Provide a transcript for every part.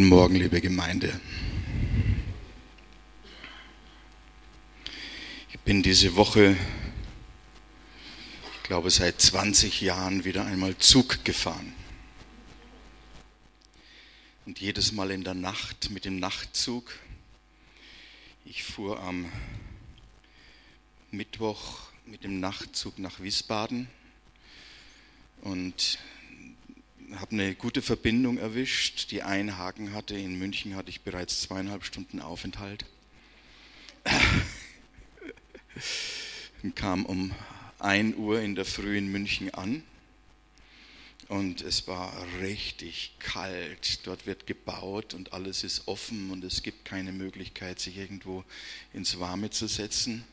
Guten Morgen, liebe Gemeinde. Ich bin diese Woche, ich glaube seit 20 Jahren, wieder einmal Zug gefahren. Und jedes Mal in der Nacht mit dem Nachtzug. Ich fuhr am Mittwoch mit dem Nachtzug nach Wiesbaden und habe eine gute Verbindung erwischt, die einen Haken hatte. In München hatte ich bereits zweieinhalb Stunden Aufenthalt. und kam um 1 Uhr in der Früh in München an und es war richtig kalt. Dort wird gebaut und alles ist offen und es gibt keine Möglichkeit, sich irgendwo ins Warme zu setzen.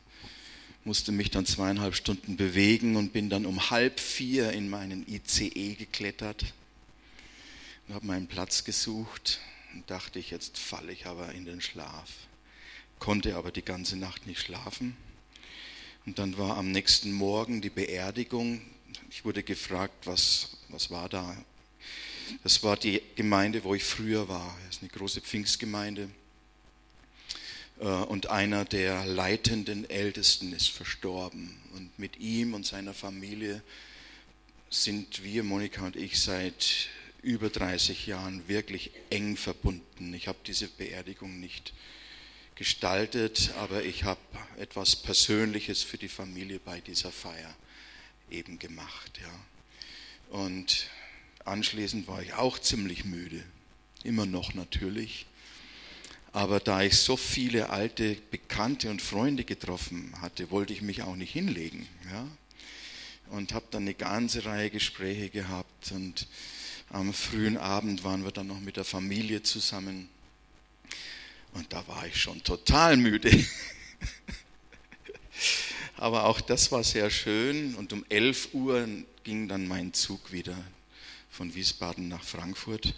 Musste mich dann zweieinhalb Stunden bewegen und bin dann um halb vier in meinen ICE geklettert und habe meinen Platz gesucht und dachte ich, jetzt falle ich aber in den Schlaf. Konnte aber die ganze Nacht nicht schlafen. Und dann war am nächsten Morgen die Beerdigung. Ich wurde gefragt, was, was war da? Das war die Gemeinde, wo ich früher war. Das ist eine große Pfingstgemeinde. Äh, und einer der leitenden Ältesten ist verstorben. Und mit ihm und seiner Familie sind wir, Monika und ich, seit über 30 Jahren wirklich eng verbunden. Ich habe diese Beerdigung nicht gestaltet, aber ich habe etwas Persönliches für die Familie bei dieser Feier eben gemacht. Ja. Und anschließend war ich auch ziemlich müde, immer noch natürlich. Aber da ich so viele alte Bekannte und Freunde getroffen hatte, wollte ich mich auch nicht hinlegen. Ja. Und habe dann eine ganze Reihe Gespräche gehabt und am frühen Abend waren wir dann noch mit der Familie zusammen. Und da war ich schon total müde. Aber auch das war sehr schön. Und um 11 Uhr ging dann mein Zug wieder von Wiesbaden nach Frankfurt.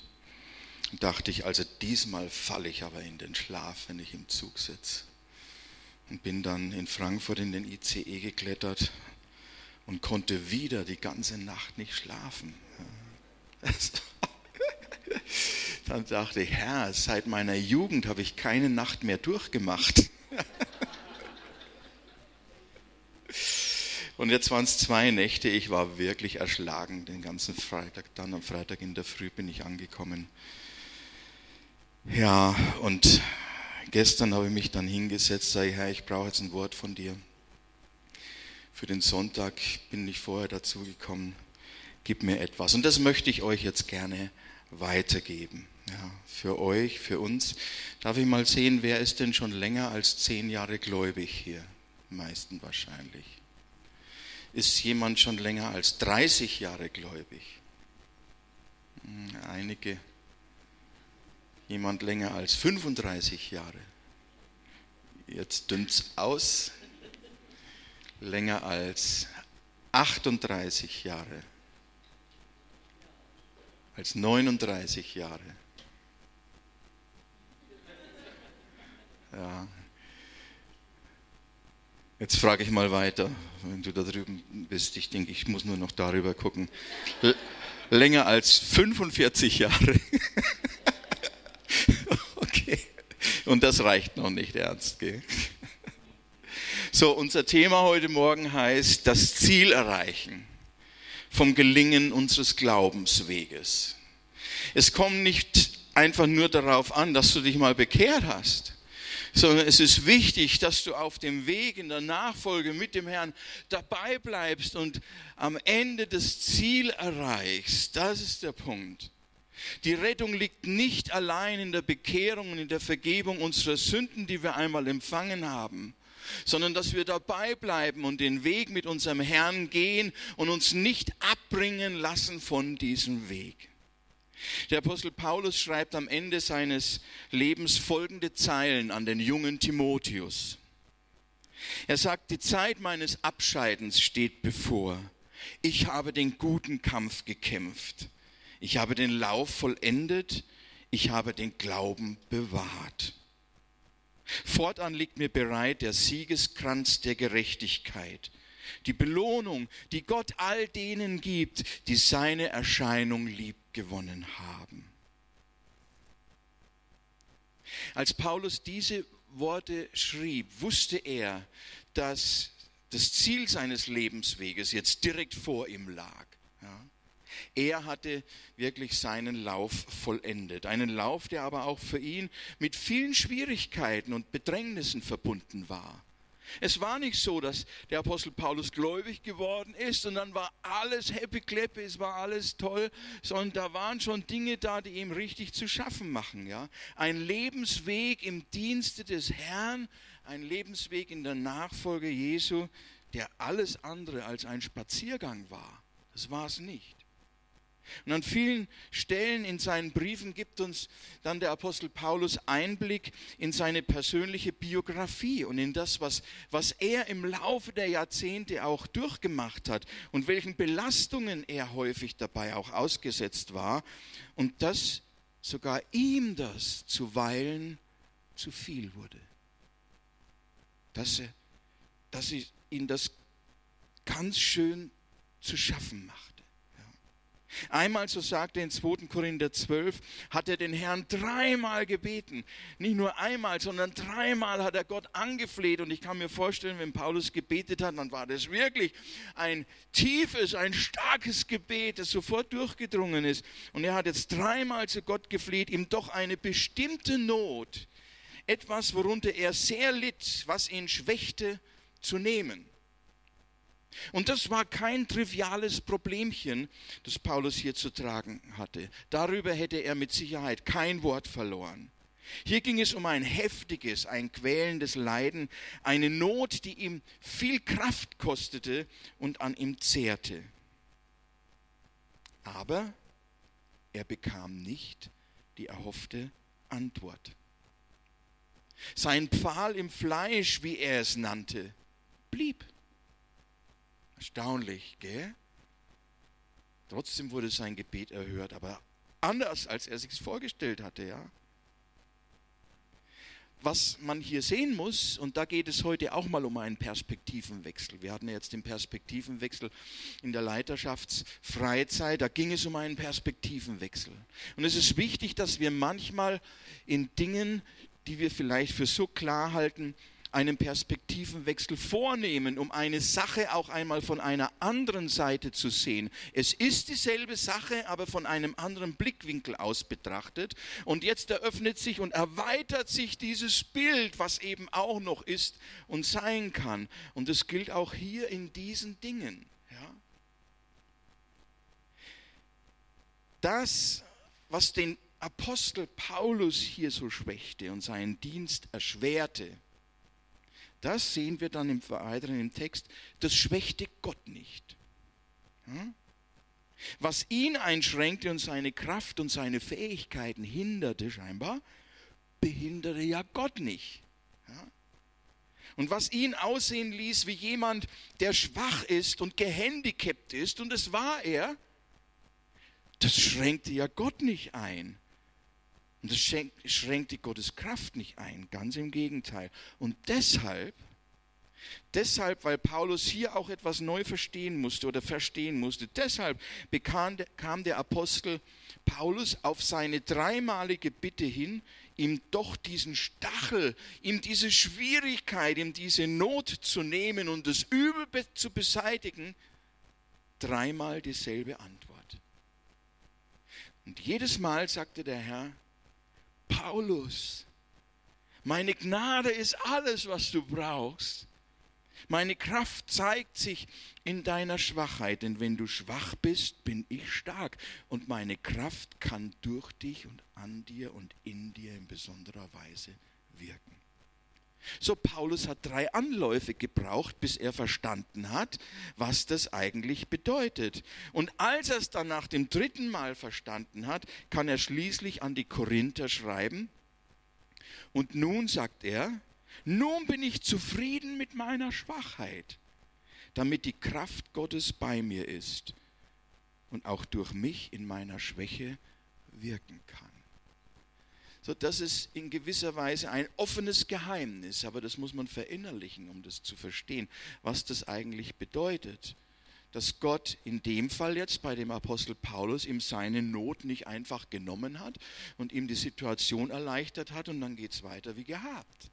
Und dachte ich, also diesmal falle ich aber in den Schlaf, wenn ich im Zug sitze. Und bin dann in Frankfurt in den ICE geklettert und konnte wieder die ganze Nacht nicht schlafen. Dann dachte ich, Herr, seit meiner Jugend habe ich keine Nacht mehr durchgemacht. Und jetzt waren es zwei Nächte. Ich war wirklich erschlagen den ganzen Freitag. Dann am Freitag in der Früh bin ich angekommen. Ja, und gestern habe ich mich dann hingesetzt, sage Herr, ich brauche jetzt ein Wort von dir. Für den Sonntag bin ich vorher dazu gekommen gib mir etwas. Und das möchte ich euch jetzt gerne weitergeben. Ja, für euch, für uns. Darf ich mal sehen, wer ist denn schon länger als zehn Jahre gläubig hier? meisten wahrscheinlich. Ist jemand schon länger als 30 Jahre gläubig? Hm, einige. Jemand länger als 35 Jahre? Jetzt dünnt's aus. Länger als 38 Jahre als 39 Jahre. Ja. Jetzt frage ich mal weiter, wenn du da drüben bist. Ich denke, ich muss nur noch darüber gucken. L länger als 45 Jahre. okay. Und das reicht noch nicht ernst. Gell? So, unser Thema heute Morgen heißt das Ziel erreichen vom Gelingen unseres Glaubensweges. Es kommt nicht einfach nur darauf an, dass du dich mal bekehrt hast, sondern es ist wichtig, dass du auf dem Weg in der Nachfolge mit dem Herrn dabei bleibst und am Ende das Ziel erreichst. Das ist der Punkt. Die Rettung liegt nicht allein in der Bekehrung und in der Vergebung unserer Sünden, die wir einmal empfangen haben, sondern dass wir dabei bleiben und den Weg mit unserem Herrn gehen und uns nicht abbringen lassen von diesem Weg. Der Apostel Paulus schreibt am Ende seines Lebens folgende Zeilen an den jungen Timotheus. Er sagt, die Zeit meines Abscheidens steht bevor. Ich habe den guten Kampf gekämpft. Ich habe den Lauf vollendet. Ich habe den Glauben bewahrt. Fortan liegt mir bereit der Siegeskranz der Gerechtigkeit, die Belohnung, die Gott all denen gibt, die seine Erscheinung lieb gewonnen haben. Als Paulus diese Worte schrieb, wusste er, dass das Ziel seines Lebensweges jetzt direkt vor ihm lag. Er hatte wirklich seinen Lauf vollendet. Einen Lauf, der aber auch für ihn mit vielen Schwierigkeiten und Bedrängnissen verbunden war. Es war nicht so, dass der Apostel Paulus gläubig geworden ist und dann war alles happy clappy, es war alles toll, sondern da waren schon Dinge da, die ihm richtig zu schaffen machen. Ja? Ein Lebensweg im Dienste des Herrn, ein Lebensweg in der Nachfolge Jesu, der alles andere als ein Spaziergang war. Das war es nicht. Und an vielen Stellen in seinen Briefen gibt uns dann der Apostel Paulus Einblick in seine persönliche Biografie und in das, was, was er im Laufe der Jahrzehnte auch durchgemacht hat und welchen Belastungen er häufig dabei auch ausgesetzt war und dass sogar ihm das zuweilen zu viel wurde. Dass, er, dass ihn das ganz schön zu schaffen macht. Einmal, so sagt er in 2. Korinther 12, hat er den Herrn dreimal gebeten. Nicht nur einmal, sondern dreimal hat er Gott angefleht. Und ich kann mir vorstellen, wenn Paulus gebetet hat, dann war das wirklich ein tiefes, ein starkes Gebet, das sofort durchgedrungen ist. Und er hat jetzt dreimal zu Gott gefleht, ihm doch eine bestimmte Not, etwas, worunter er sehr litt, was ihn schwächte, zu nehmen. Und das war kein triviales Problemchen, das Paulus hier zu tragen hatte. Darüber hätte er mit Sicherheit kein Wort verloren. Hier ging es um ein heftiges, ein quälendes Leiden, eine Not, die ihm viel Kraft kostete und an ihm zehrte. Aber er bekam nicht die erhoffte Antwort. Sein Pfahl im Fleisch, wie er es nannte, blieb. Erstaunlich, gell? Trotzdem wurde sein Gebet erhört, aber anders, als er sich vorgestellt hatte, ja. Was man hier sehen muss, und da geht es heute auch mal um einen Perspektivenwechsel. Wir hatten ja jetzt den Perspektivenwechsel in der Leiterschaftsfreizeit, da ging es um einen Perspektivenwechsel. Und es ist wichtig, dass wir manchmal in Dingen, die wir vielleicht für so klar halten, einen Perspektivenwechsel vornehmen, um eine Sache auch einmal von einer anderen Seite zu sehen. Es ist dieselbe Sache, aber von einem anderen Blickwinkel aus betrachtet. Und jetzt eröffnet sich und erweitert sich dieses Bild, was eben auch noch ist und sein kann. Und es gilt auch hier in diesen Dingen. Ja? Das, was den Apostel Paulus hier so schwächte und seinen Dienst erschwerte, das sehen wir dann im Weiteren im Text, das schwächte Gott nicht. Was ihn einschränkte und seine Kraft und seine Fähigkeiten hinderte scheinbar, behinderte ja Gott nicht. Und was ihn aussehen ließ wie jemand, der schwach ist und gehandicapt ist, und es war er, das schränkte ja Gott nicht ein. Und das schränkte Gottes Kraft nicht ein, ganz im Gegenteil. Und deshalb, deshalb, weil Paulus hier auch etwas neu verstehen musste oder verstehen musste, deshalb bekam kam der Apostel Paulus auf seine dreimalige Bitte hin, ihm doch diesen Stachel, ihm diese Schwierigkeit, ihm diese Not zu nehmen und das Übel zu beseitigen, dreimal dieselbe Antwort. Und jedes Mal sagte der Herr, Paulus, meine Gnade ist alles, was du brauchst. Meine Kraft zeigt sich in deiner Schwachheit, denn wenn du schwach bist, bin ich stark und meine Kraft kann durch dich und an dir und in dir in besonderer Weise wirken. So, Paulus hat drei Anläufe gebraucht, bis er verstanden hat, was das eigentlich bedeutet. Und als er es dann nach dem dritten Mal verstanden hat, kann er schließlich an die Korinther schreiben. Und nun sagt er, nun bin ich zufrieden mit meiner Schwachheit, damit die Kraft Gottes bei mir ist und auch durch mich in meiner Schwäche wirken kann. So, das ist in gewisser Weise ein offenes Geheimnis, aber das muss man verinnerlichen, um das zu verstehen, was das eigentlich bedeutet. dass Gott in dem Fall jetzt bei dem Apostel Paulus ihm seine Not nicht einfach genommen hat und ihm die Situation erleichtert hat und dann geht es weiter wie gehabt.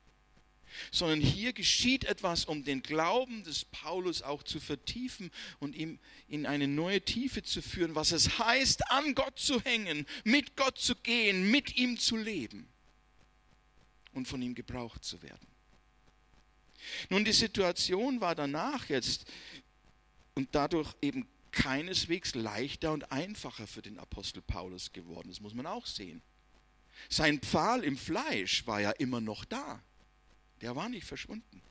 Sondern hier geschieht etwas, um den Glauben des Paulus auch zu vertiefen und ihm in eine neue Tiefe zu führen, was es heißt, an Gott zu hängen, mit Gott zu gehen, mit ihm zu leben und von ihm gebraucht zu werden. Nun, die Situation war danach jetzt und dadurch eben keineswegs leichter und einfacher für den Apostel Paulus geworden. Das muss man auch sehen. Sein Pfahl im Fleisch war ja immer noch da. Der war nicht verschwunden.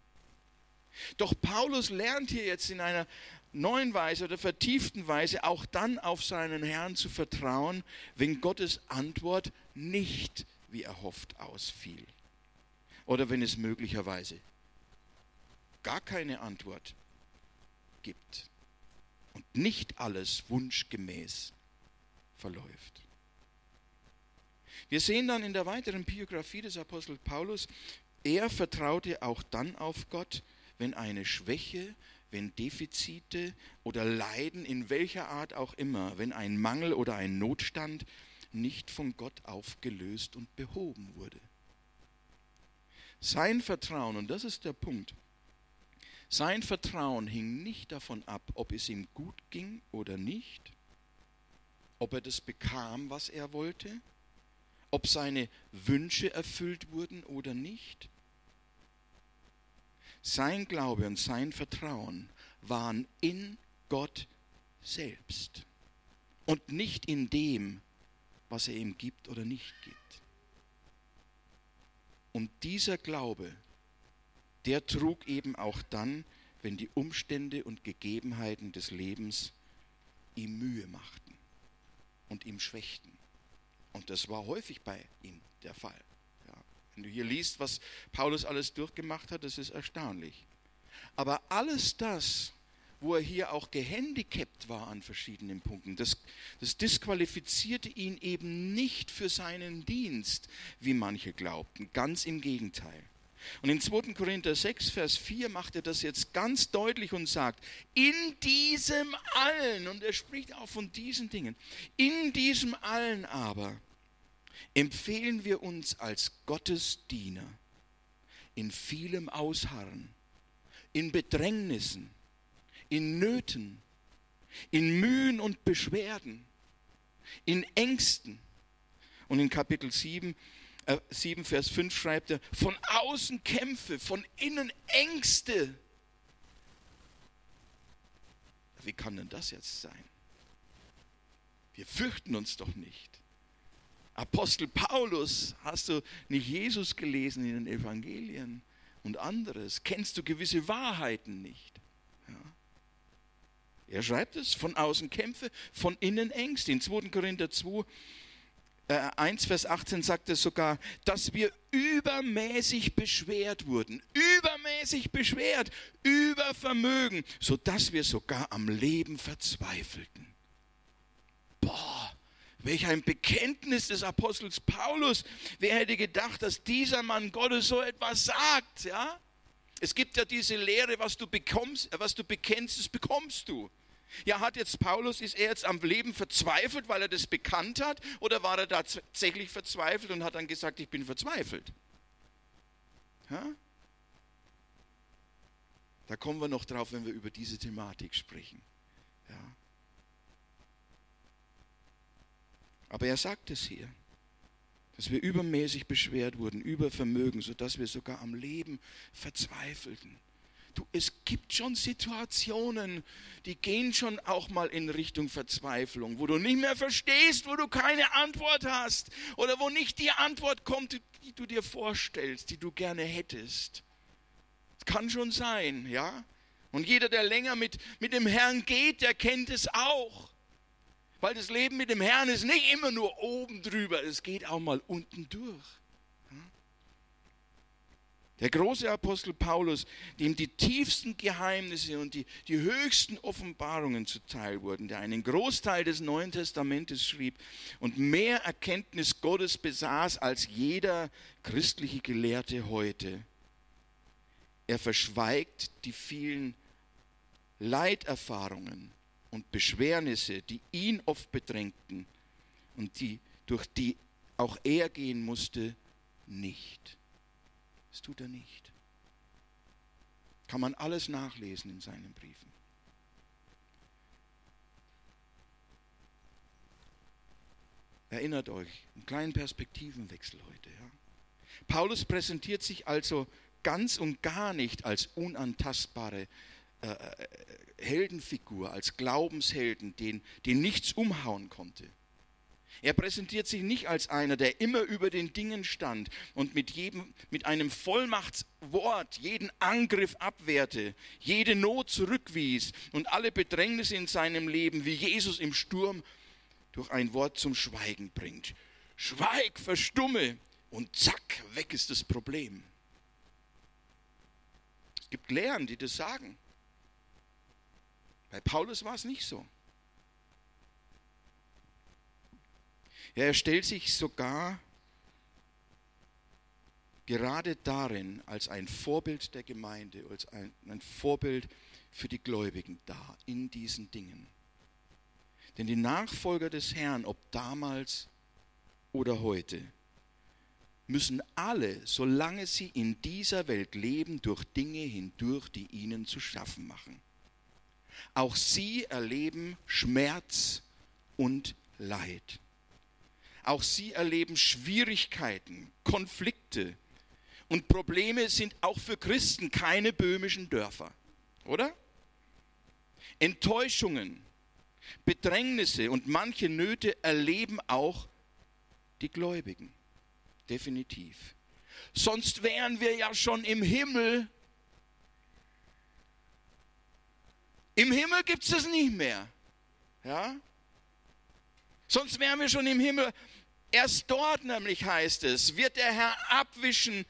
Doch Paulus lernt hier jetzt in einer neuen Weise oder vertieften Weise auch dann auf seinen Herrn zu vertrauen, wenn Gottes Antwort nicht wie erhofft ausfiel. Oder wenn es möglicherweise gar keine Antwort gibt und nicht alles wunschgemäß verläuft. Wir sehen dann in der weiteren Biografie des Apostels Paulus, er vertraute auch dann auf Gott, wenn eine Schwäche, wenn Defizite oder Leiden in welcher Art auch immer, wenn ein Mangel oder ein Notstand nicht von Gott aufgelöst und behoben wurde. Sein Vertrauen, und das ist der Punkt, sein Vertrauen hing nicht davon ab, ob es ihm gut ging oder nicht, ob er das bekam, was er wollte, ob seine Wünsche erfüllt wurden oder nicht. Sein Glaube und sein Vertrauen waren in Gott selbst und nicht in dem, was er ihm gibt oder nicht gibt. Und dieser Glaube der trug eben auch dann, wenn die Umstände und Gegebenheiten des Lebens ihm Mühe machten und ihm schwächten. Und das war häufig bei ihm der Fall. Wenn du hier liest, was Paulus alles durchgemacht hat, das ist erstaunlich. Aber alles das, wo er hier auch gehandicapt war an verschiedenen Punkten, das, das disqualifizierte ihn eben nicht für seinen Dienst, wie manche glaubten. Ganz im Gegenteil. Und in 2. Korinther 6, Vers 4 macht er das jetzt ganz deutlich und sagt, in diesem allen, und er spricht auch von diesen Dingen, in diesem allen aber empfehlen wir uns als Gottes Diener in vielem Ausharren, in Bedrängnissen, in Nöten, in Mühen und Beschwerden, in Ängsten. Und in Kapitel 7 7, äh, Vers 5 schreibt er, von außen Kämpfe, von innen Ängste. Wie kann denn das jetzt sein? Wir fürchten uns doch nicht. Apostel Paulus, hast du nicht Jesus gelesen in den Evangelien und anderes? Kennst du gewisse Wahrheiten nicht? Ja. Er schreibt es, von außen Kämpfe, von innen Ängste. In 2. Korinther 2 1, äh, Vers 18 sagt es sogar, dass wir übermäßig beschwert wurden, übermäßig beschwert, über Vermögen, sodass wir sogar am Leben verzweifelten. Welch ein Bekenntnis des Apostels Paulus. Wer hätte gedacht, dass dieser Mann Gottes so etwas sagt, ja? Es gibt ja diese Lehre, was du bekommst, was du bekennst, das bekommst du. Ja, hat jetzt Paulus, ist er jetzt am Leben verzweifelt, weil er das bekannt hat, oder war er tatsächlich verzweifelt und hat dann gesagt, ich bin verzweifelt? Ja? Da kommen wir noch drauf, wenn wir über diese Thematik sprechen. Ja. Aber er sagt es hier, dass wir übermäßig beschwert wurden, über Vermögen, sodass wir sogar am Leben verzweifelten. Du, es gibt schon Situationen, die gehen schon auch mal in Richtung Verzweiflung, wo du nicht mehr verstehst, wo du keine Antwort hast oder wo nicht die Antwort kommt, die du dir vorstellst, die du gerne hättest. Das kann schon sein, ja. Und jeder, der länger mit, mit dem Herrn geht, der kennt es auch. Weil das Leben mit dem Herrn ist nicht immer nur oben drüber, es geht auch mal unten durch. Der große Apostel Paulus, dem die tiefsten Geheimnisse und die, die höchsten Offenbarungen zuteil wurden, der einen Großteil des Neuen Testamentes schrieb und mehr Erkenntnis Gottes besaß als jeder christliche Gelehrte heute. Er verschweigt die vielen Leiterfahrungen und Beschwernisse, die ihn oft bedrängten und die, durch die auch er gehen musste, nicht. Das tut er nicht. Kann man alles nachlesen in seinen Briefen. Erinnert euch, einen kleinen Perspektivenwechsel heute. Ja? Paulus präsentiert sich also ganz und gar nicht als unantastbare äh, äh, Heldenfigur, als Glaubenshelden, den, den nichts umhauen konnte. Er präsentiert sich nicht als einer, der immer über den Dingen stand und mit, jedem, mit einem Vollmachtswort jeden Angriff abwehrte, jede Not zurückwies und alle Bedrängnisse in seinem Leben wie Jesus im Sturm durch ein Wort zum Schweigen bringt. Schweig, verstumme und zack, weg ist das Problem. Es gibt Lehren, die das sagen. Bei Paulus war es nicht so. Ja, er stellt sich sogar gerade darin als ein Vorbild der Gemeinde, als ein, ein Vorbild für die Gläubigen dar, in diesen Dingen. Denn die Nachfolger des Herrn, ob damals oder heute, müssen alle, solange sie in dieser Welt leben, durch Dinge hindurch, die ihnen zu schaffen machen. Auch sie erleben Schmerz und Leid. Auch sie erleben Schwierigkeiten, Konflikte. Und Probleme sind auch für Christen keine böhmischen Dörfer, oder? Enttäuschungen, Bedrängnisse und manche Nöte erleben auch die Gläubigen. Definitiv. Sonst wären wir ja schon im Himmel. Im Himmel gibt es das nicht mehr. Ja? Sonst wären wir schon im Himmel. Erst dort nämlich heißt es, wird der Herr abwischen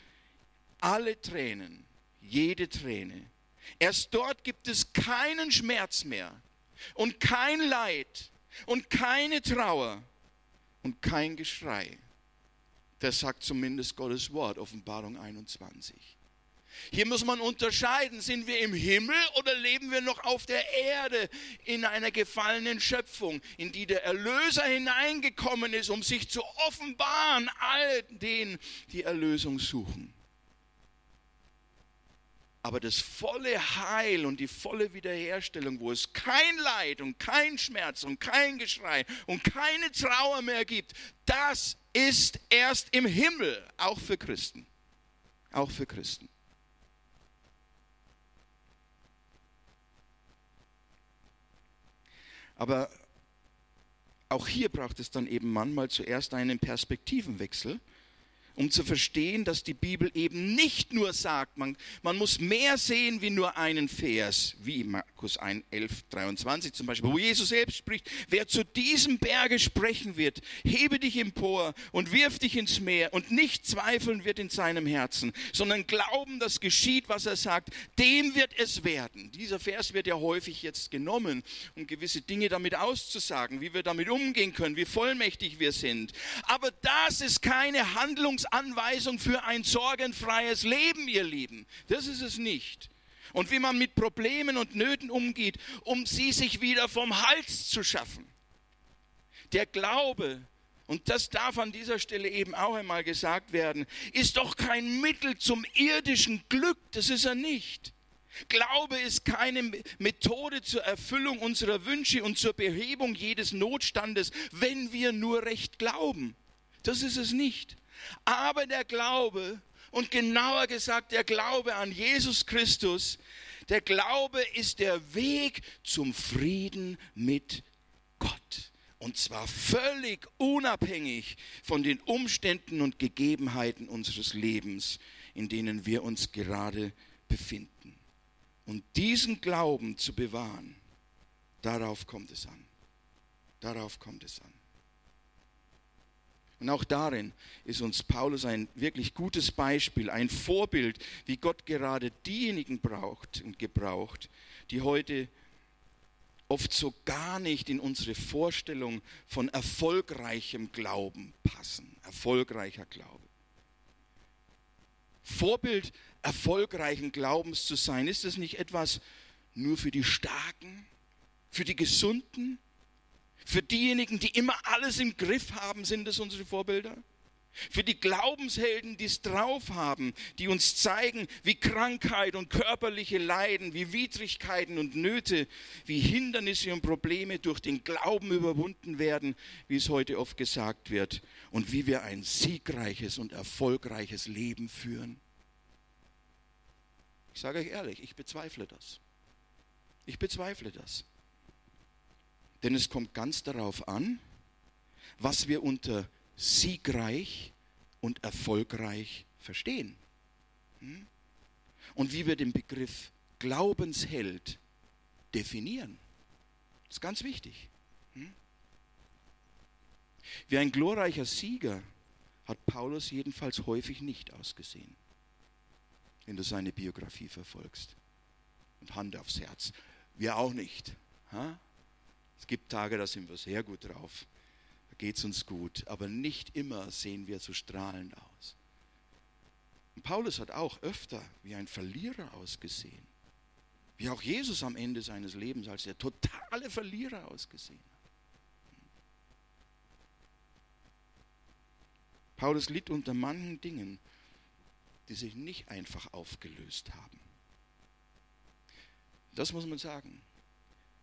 alle Tränen, jede Träne. Erst dort gibt es keinen Schmerz mehr und kein Leid und keine Trauer und kein Geschrei. Das sagt zumindest Gottes Wort, Offenbarung 21. Hier muss man unterscheiden, sind wir im Himmel oder leben wir noch auf der Erde in einer gefallenen Schöpfung, in die der Erlöser hineingekommen ist, um sich zu offenbaren all denen, die Erlösung suchen. Aber das volle Heil und die volle Wiederherstellung, wo es kein Leid und kein Schmerz und kein Geschrei und keine Trauer mehr gibt, das ist erst im Himmel, auch für Christen. Auch für Christen. Aber auch hier braucht es dann eben manchmal zuerst einen Perspektivenwechsel um zu verstehen, dass die Bibel eben nicht nur sagt, man, man muss mehr sehen wie nur einen Vers, wie Markus 1, 11, 23 zum Beispiel, wo Jesus selbst spricht, wer zu diesem Berge sprechen wird, hebe dich empor und wirf dich ins Meer und nicht zweifeln wird in seinem Herzen, sondern glauben, dass geschieht, was er sagt, dem wird es werden. Dieser Vers wird ja häufig jetzt genommen, um gewisse Dinge damit auszusagen, wie wir damit umgehen können, wie vollmächtig wir sind. Aber das ist keine Handlungs Anweisung für ein sorgenfreies Leben, ihr Lieben. Das ist es nicht. Und wie man mit Problemen und Nöten umgeht, um sie sich wieder vom Hals zu schaffen. Der Glaube, und das darf an dieser Stelle eben auch einmal gesagt werden, ist doch kein Mittel zum irdischen Glück, das ist er nicht. Glaube ist keine Methode zur Erfüllung unserer Wünsche und zur Behebung jedes Notstandes, wenn wir nur recht glauben. Das ist es nicht. Aber der Glaube, und genauer gesagt der Glaube an Jesus Christus, der Glaube ist der Weg zum Frieden mit Gott. Und zwar völlig unabhängig von den Umständen und Gegebenheiten unseres Lebens, in denen wir uns gerade befinden. Und diesen Glauben zu bewahren, darauf kommt es an. Darauf kommt es an. Und auch darin ist uns Paulus ein wirklich gutes Beispiel, ein Vorbild, wie Gott gerade diejenigen braucht und gebraucht, die heute oft so gar nicht in unsere Vorstellung von erfolgreichem Glauben passen. Erfolgreicher Glaube. Vorbild erfolgreichen Glaubens zu sein, ist es nicht etwas nur für die Starken, für die Gesunden, für diejenigen, die immer alles im Griff haben, sind es unsere Vorbilder? Für die Glaubenshelden, die es drauf haben, die uns zeigen, wie Krankheit und körperliche Leiden, wie Widrigkeiten und Nöte, wie Hindernisse und Probleme durch den Glauben überwunden werden, wie es heute oft gesagt wird, und wie wir ein siegreiches und erfolgreiches Leben führen. Ich sage euch ehrlich, ich bezweifle das. Ich bezweifle das. Denn es kommt ganz darauf an, was wir unter siegreich und erfolgreich verstehen. Hm? Und wie wir den Begriff Glaubensheld definieren. Das ist ganz wichtig. Hm? Wie ein glorreicher Sieger hat Paulus jedenfalls häufig nicht ausgesehen, wenn du seine Biografie verfolgst. Und Hand aufs Herz. Wir auch nicht. Es gibt Tage, da sind wir sehr gut drauf geht es uns gut, aber nicht immer sehen wir so strahlend aus. Und Paulus hat auch öfter wie ein Verlierer ausgesehen, wie auch Jesus am Ende seines Lebens als der totale Verlierer ausgesehen hat. Paulus litt unter manchen Dingen, die sich nicht einfach aufgelöst haben. Das muss man sagen.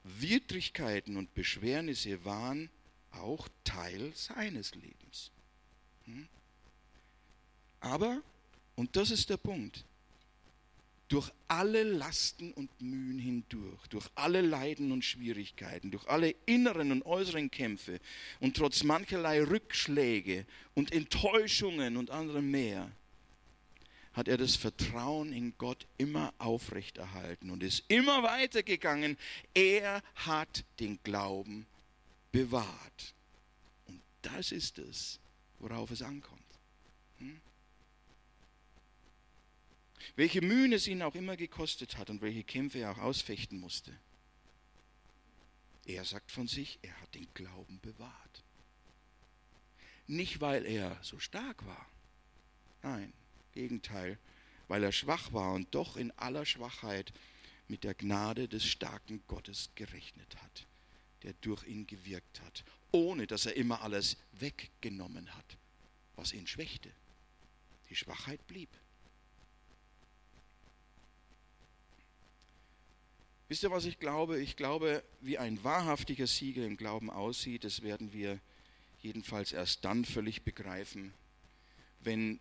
Widrigkeiten und Beschwernisse waren auch Teil seines Lebens. Hm? Aber, und das ist der Punkt, durch alle Lasten und Mühen hindurch, durch alle Leiden und Schwierigkeiten, durch alle inneren und äußeren Kämpfe und trotz mancherlei Rückschläge und Enttäuschungen und anderem mehr, hat er das Vertrauen in Gott immer aufrechterhalten und ist immer weitergegangen. Er hat den Glauben bewahrt. Und das ist es, worauf es ankommt. Hm? Welche Mühen es ihn auch immer gekostet hat und welche Kämpfe er auch ausfechten musste. Er sagt von sich, er hat den Glauben bewahrt. Nicht, weil er so stark war. Nein, Gegenteil, weil er schwach war und doch in aller Schwachheit mit der Gnade des starken Gottes gerechnet hat der durch ihn gewirkt hat, ohne dass er immer alles weggenommen hat, was ihn schwächte. Die Schwachheit blieb. Wisst ihr, was ich glaube? Ich glaube, wie ein wahrhaftiger Sieger im Glauben aussieht, das werden wir jedenfalls erst dann völlig begreifen, wenn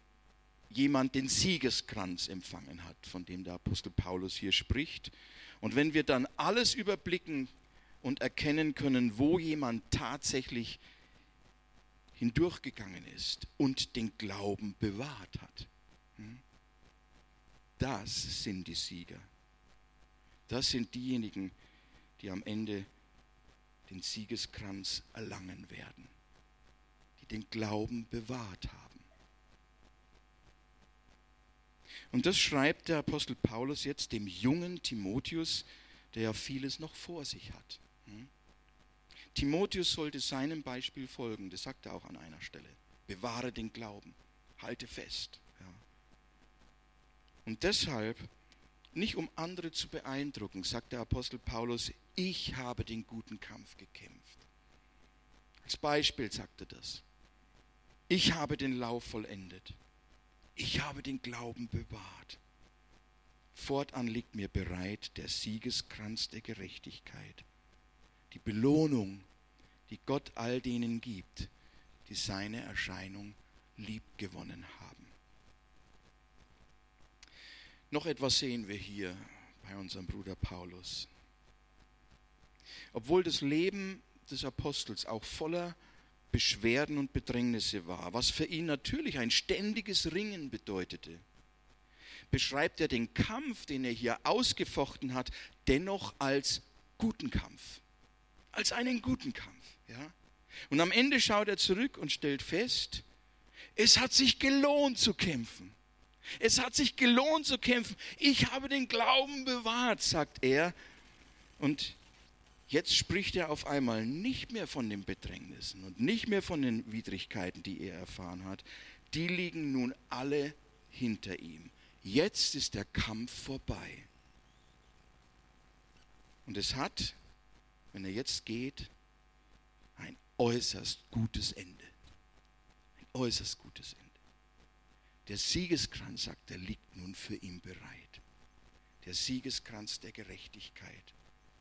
jemand den Siegeskranz empfangen hat, von dem der Apostel Paulus hier spricht. Und wenn wir dann alles überblicken, und erkennen können, wo jemand tatsächlich hindurchgegangen ist und den Glauben bewahrt hat. Hm? Das sind die Sieger. Das sind diejenigen, die am Ende den Siegeskranz erlangen werden, die den Glauben bewahrt haben. Und das schreibt der Apostel Paulus jetzt dem jungen Timotheus, der ja vieles noch vor sich hat. Hm? Timotheus sollte seinem Beispiel folgen, das sagt er auch an einer Stelle. Bewahre den Glauben, halte fest. Ja. Und deshalb, nicht um andere zu beeindrucken, sagt der Apostel Paulus, ich habe den guten Kampf gekämpft. Als Beispiel sagt er das. Ich habe den Lauf vollendet. Ich habe den Glauben bewahrt. Fortan liegt mir bereit der Siegeskranz der Gerechtigkeit die Belohnung, die Gott all denen gibt, die seine Erscheinung liebgewonnen haben. Noch etwas sehen wir hier bei unserem Bruder Paulus. Obwohl das Leben des Apostels auch voller Beschwerden und Bedrängnisse war, was für ihn natürlich ein ständiges Ringen bedeutete, beschreibt er den Kampf, den er hier ausgefochten hat, dennoch als guten Kampf als einen guten Kampf. Ja? Und am Ende schaut er zurück und stellt fest, es hat sich gelohnt zu kämpfen. Es hat sich gelohnt zu kämpfen. Ich habe den Glauben bewahrt, sagt er. Und jetzt spricht er auf einmal nicht mehr von den Bedrängnissen und nicht mehr von den Widrigkeiten, die er erfahren hat. Die liegen nun alle hinter ihm. Jetzt ist der Kampf vorbei. Und es hat, wenn er jetzt geht, ein äußerst gutes Ende. Ein äußerst gutes Ende. Der Siegeskranz, sagt er, liegt nun für ihn bereit. Der Siegeskranz der Gerechtigkeit.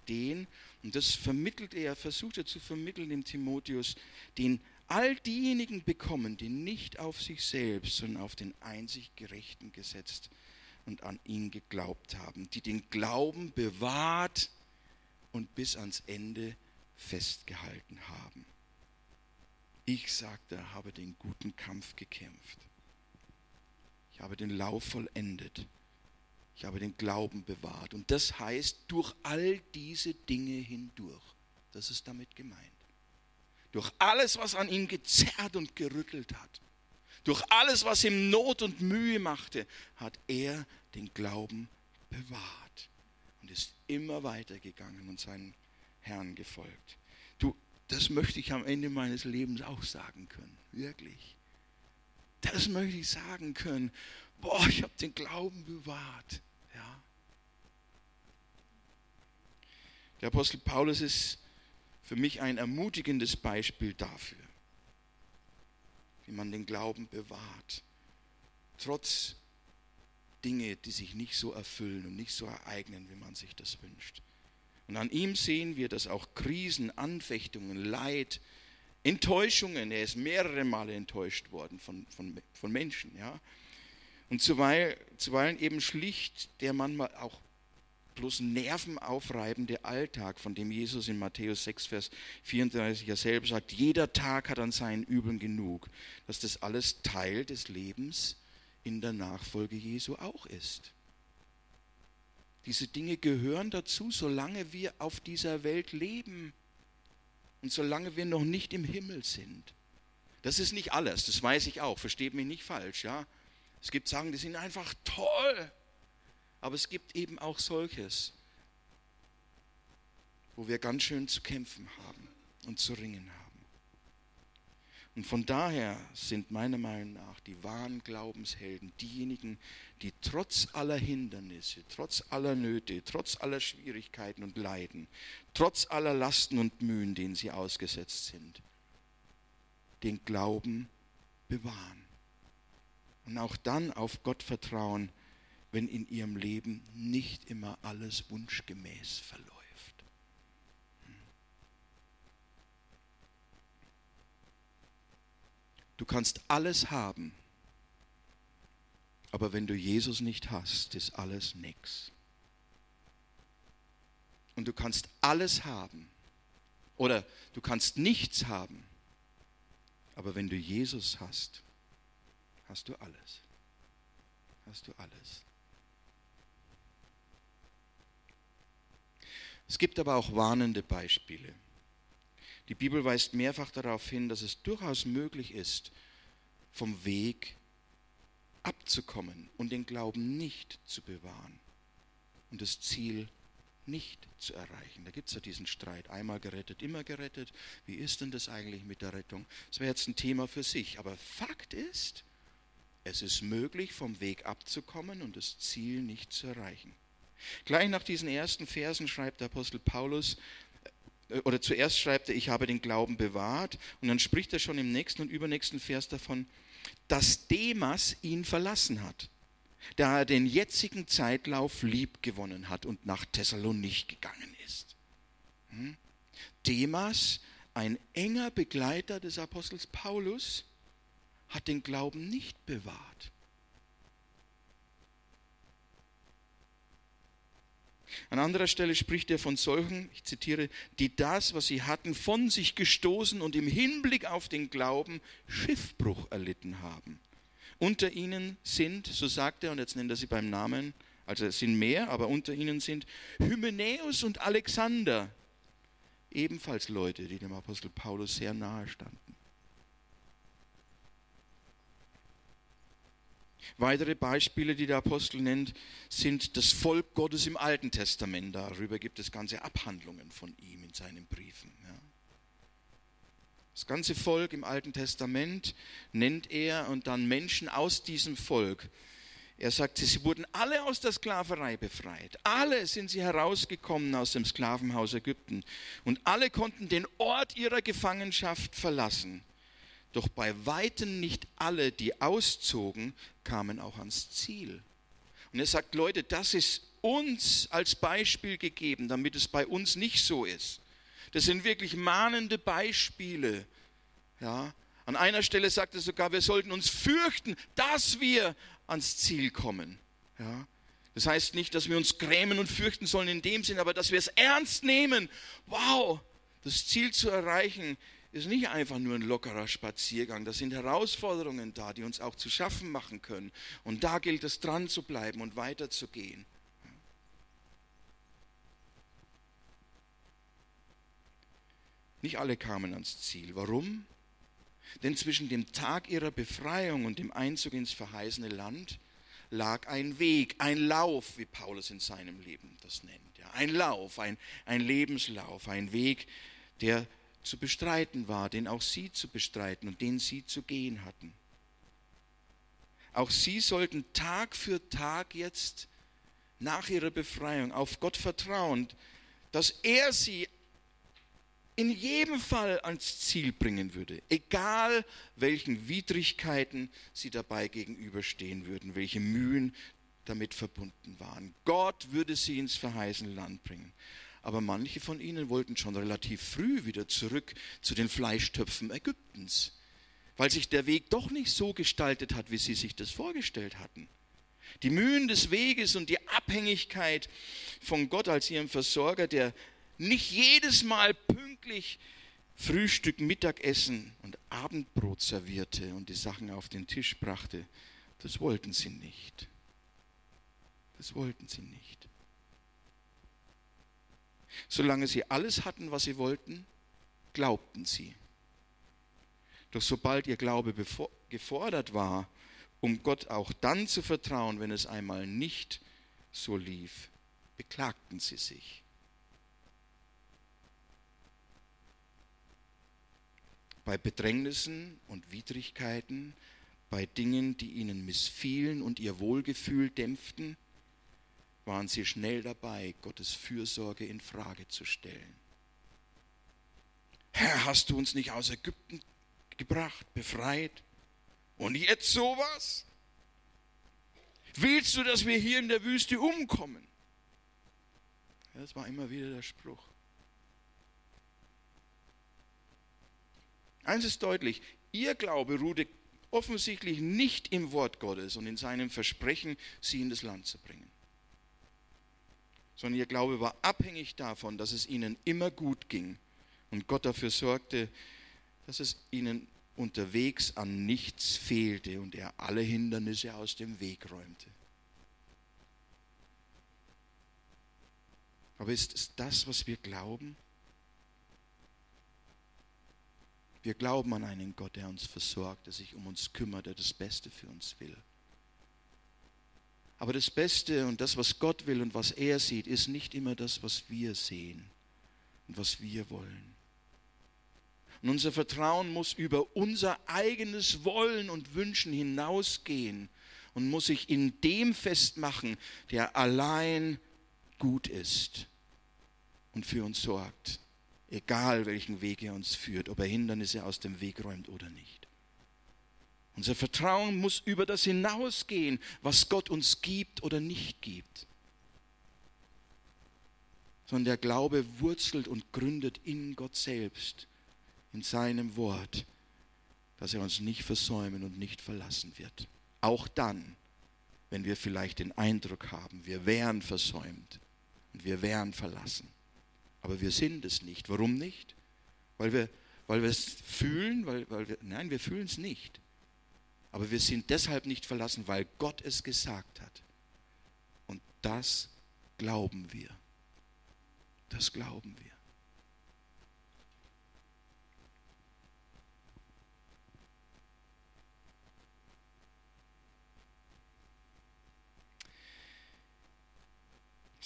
Den, und das vermittelt er, versucht er zu vermitteln dem Timotheus, den all diejenigen bekommen, die nicht auf sich selbst, sondern auf den einzig Gerechten gesetzt und an ihn geglaubt haben, die den Glauben bewahrt und bis ans Ende festgehalten haben. Ich sagte, habe den guten Kampf gekämpft. Ich habe den Lauf vollendet. Ich habe den Glauben bewahrt. Und das heißt, durch all diese Dinge hindurch. Das ist damit gemeint. Durch alles, was an ihm gezerrt und gerüttelt hat. Durch alles, was ihm Not und Mühe machte, hat er den Glauben bewahrt und ist immer weitergegangen und seinem Herrn gefolgt. Du, das möchte ich am Ende meines Lebens auch sagen können, wirklich. Das möchte ich sagen können. Boah, ich habe den Glauben bewahrt. Ja. Der Apostel Paulus ist für mich ein ermutigendes Beispiel dafür, wie man den Glauben bewahrt. Trotz Dinge, die sich nicht so erfüllen und nicht so ereignen, wie man sich das wünscht. Und an ihm sehen wir, dass auch Krisen, Anfechtungen, Leid, Enttäuschungen, er ist mehrere Male enttäuscht worden von, von, von Menschen, ja. Und zuweilen, zuweilen eben schlicht der manchmal auch bloß nervenaufreibende Alltag, von dem Jesus in Matthäus 6, Vers 34 ja selber sagt, jeder Tag hat an seinen Übeln genug, dass das alles Teil des Lebens in der Nachfolge Jesu auch ist. Diese Dinge gehören dazu, solange wir auf dieser Welt leben und solange wir noch nicht im Himmel sind. Das ist nicht alles, das weiß ich auch, versteht mich nicht falsch, ja. Es gibt Sachen, die sind einfach toll, aber es gibt eben auch solches, wo wir ganz schön zu kämpfen haben und zu ringen haben. Und von daher sind meiner Meinung nach die wahren Glaubenshelden diejenigen, die trotz aller Hindernisse, trotz aller Nöte, trotz aller Schwierigkeiten und Leiden, trotz aller Lasten und Mühen, denen sie ausgesetzt sind, den Glauben bewahren. Und auch dann auf Gott vertrauen, wenn in ihrem Leben nicht immer alles wunschgemäß verläuft. Du kannst alles haben, aber wenn du Jesus nicht hast, ist alles nichts. Und du kannst alles haben oder du kannst nichts haben, aber wenn du Jesus hast, hast du alles. Hast du alles. Es gibt aber auch warnende Beispiele. Die Bibel weist mehrfach darauf hin, dass es durchaus möglich ist, vom Weg abzukommen und den Glauben nicht zu bewahren und das Ziel nicht zu erreichen. Da gibt es ja diesen Streit, einmal gerettet, immer gerettet. Wie ist denn das eigentlich mit der Rettung? Das wäre jetzt ein Thema für sich. Aber Fakt ist, es ist möglich, vom Weg abzukommen und das Ziel nicht zu erreichen. Gleich nach diesen ersten Versen schreibt der Apostel Paulus, äh, oder zuerst schreibt er, ich habe den Glauben bewahrt, und dann spricht er schon im nächsten und übernächsten Vers davon, dass Demas ihn verlassen hat, da er den jetzigen Zeitlauf lieb gewonnen hat und nach Thessalonich gegangen ist. Hm? Demas, ein enger Begleiter des Apostels Paulus, hat den Glauben nicht bewahrt. An anderer Stelle spricht er von solchen, ich zitiere, die das, was sie hatten, von sich gestoßen und im Hinblick auf den Glauben Schiffbruch erlitten haben. Unter ihnen sind, so sagt er, und jetzt nennt er sie beim Namen, also es sind mehr, aber unter ihnen sind Hymenäus und Alexander, ebenfalls Leute, die dem Apostel Paulus sehr nahe standen. Weitere Beispiele, die der Apostel nennt, sind das Volk Gottes im Alten Testament. Darüber gibt es ganze Abhandlungen von ihm in seinen Briefen. Ja. Das ganze Volk im Alten Testament nennt er und dann Menschen aus diesem Volk. Er sagte, sie wurden alle aus der Sklaverei befreit. Alle sind sie herausgekommen aus dem Sklavenhaus Ägypten. Und alle konnten den Ort ihrer Gefangenschaft verlassen. Doch bei weitem nicht alle, die auszogen, kamen auch ans Ziel. Und er sagt, Leute, das ist uns als Beispiel gegeben, damit es bei uns nicht so ist. Das sind wirklich mahnende Beispiele. Ja, an einer Stelle sagt er sogar, wir sollten uns fürchten, dass wir ans Ziel kommen. Ja? Das heißt nicht, dass wir uns grämen und fürchten sollen in dem Sinn, aber dass wir es ernst nehmen. Wow, das Ziel zu erreichen ist nicht einfach nur ein lockerer Spaziergang. Da sind Herausforderungen da, die uns auch zu schaffen machen können. Und da gilt es dran zu bleiben und weiterzugehen. Nicht alle kamen ans Ziel. Warum? Denn zwischen dem Tag ihrer Befreiung und dem Einzug ins verheißene Land lag ein Weg, ein Lauf, wie Paulus in seinem Leben das nennt. Ein Lauf, ein, ein Lebenslauf, ein Weg, der zu bestreiten war, den auch sie zu bestreiten und den sie zu gehen hatten. Auch sie sollten Tag für Tag jetzt nach ihrer Befreiung auf Gott vertrauen, dass er sie in jedem Fall ans Ziel bringen würde, egal welchen Widrigkeiten sie dabei gegenüberstehen würden, welche Mühen damit verbunden waren. Gott würde sie ins verheißene Land bringen. Aber manche von ihnen wollten schon relativ früh wieder zurück zu den Fleischtöpfen Ägyptens, weil sich der Weg doch nicht so gestaltet hat, wie sie sich das vorgestellt hatten. Die Mühen des Weges und die Abhängigkeit von Gott als ihrem Versorger, der nicht jedes Mal pünktlich Frühstück, Mittagessen und Abendbrot servierte und die Sachen auf den Tisch brachte, das wollten sie nicht. Das wollten sie nicht. Solange sie alles hatten, was sie wollten, glaubten sie. Doch sobald ihr Glaube gefordert war, um Gott auch dann zu vertrauen, wenn es einmal nicht so lief, beklagten sie sich. bei Bedrängnissen und Widrigkeiten, bei Dingen, die ihnen missfielen und ihr Wohlgefühl dämpften, waren sie schnell dabei, Gottes Fürsorge in Frage zu stellen. Herr, hast du uns nicht aus Ägypten gebracht, befreit? Und jetzt sowas? Willst du, dass wir hier in der Wüste umkommen? das war immer wieder der Spruch. Eins ist deutlich, ihr Glaube ruhte offensichtlich nicht im Wort Gottes und in seinem Versprechen, sie in das Land zu bringen. Sondern ihr Glaube war abhängig davon, dass es ihnen immer gut ging und Gott dafür sorgte, dass es ihnen unterwegs an nichts fehlte und er alle Hindernisse aus dem Weg räumte. Aber ist es das, was wir glauben? Wir glauben an einen Gott, der uns versorgt, der sich um uns kümmert, der das Beste für uns will. Aber das Beste und das, was Gott will und was er sieht, ist nicht immer das, was wir sehen und was wir wollen. Und unser Vertrauen muss über unser eigenes Wollen und Wünschen hinausgehen und muss sich in dem festmachen, der allein gut ist und für uns sorgt egal welchen Weg er uns führt, ob er Hindernisse aus dem Weg räumt oder nicht. Unser Vertrauen muss über das hinausgehen, was Gott uns gibt oder nicht gibt. Sondern der Glaube wurzelt und gründet in Gott selbst, in seinem Wort, dass er uns nicht versäumen und nicht verlassen wird. Auch dann, wenn wir vielleicht den Eindruck haben, wir wären versäumt und wir wären verlassen. Aber wir sind es nicht. Warum nicht? Weil wir, weil wir es fühlen, weil, weil wir, nein, wir fühlen es nicht. Aber wir sind deshalb nicht verlassen, weil Gott es gesagt hat. Und das glauben wir. Das glauben wir.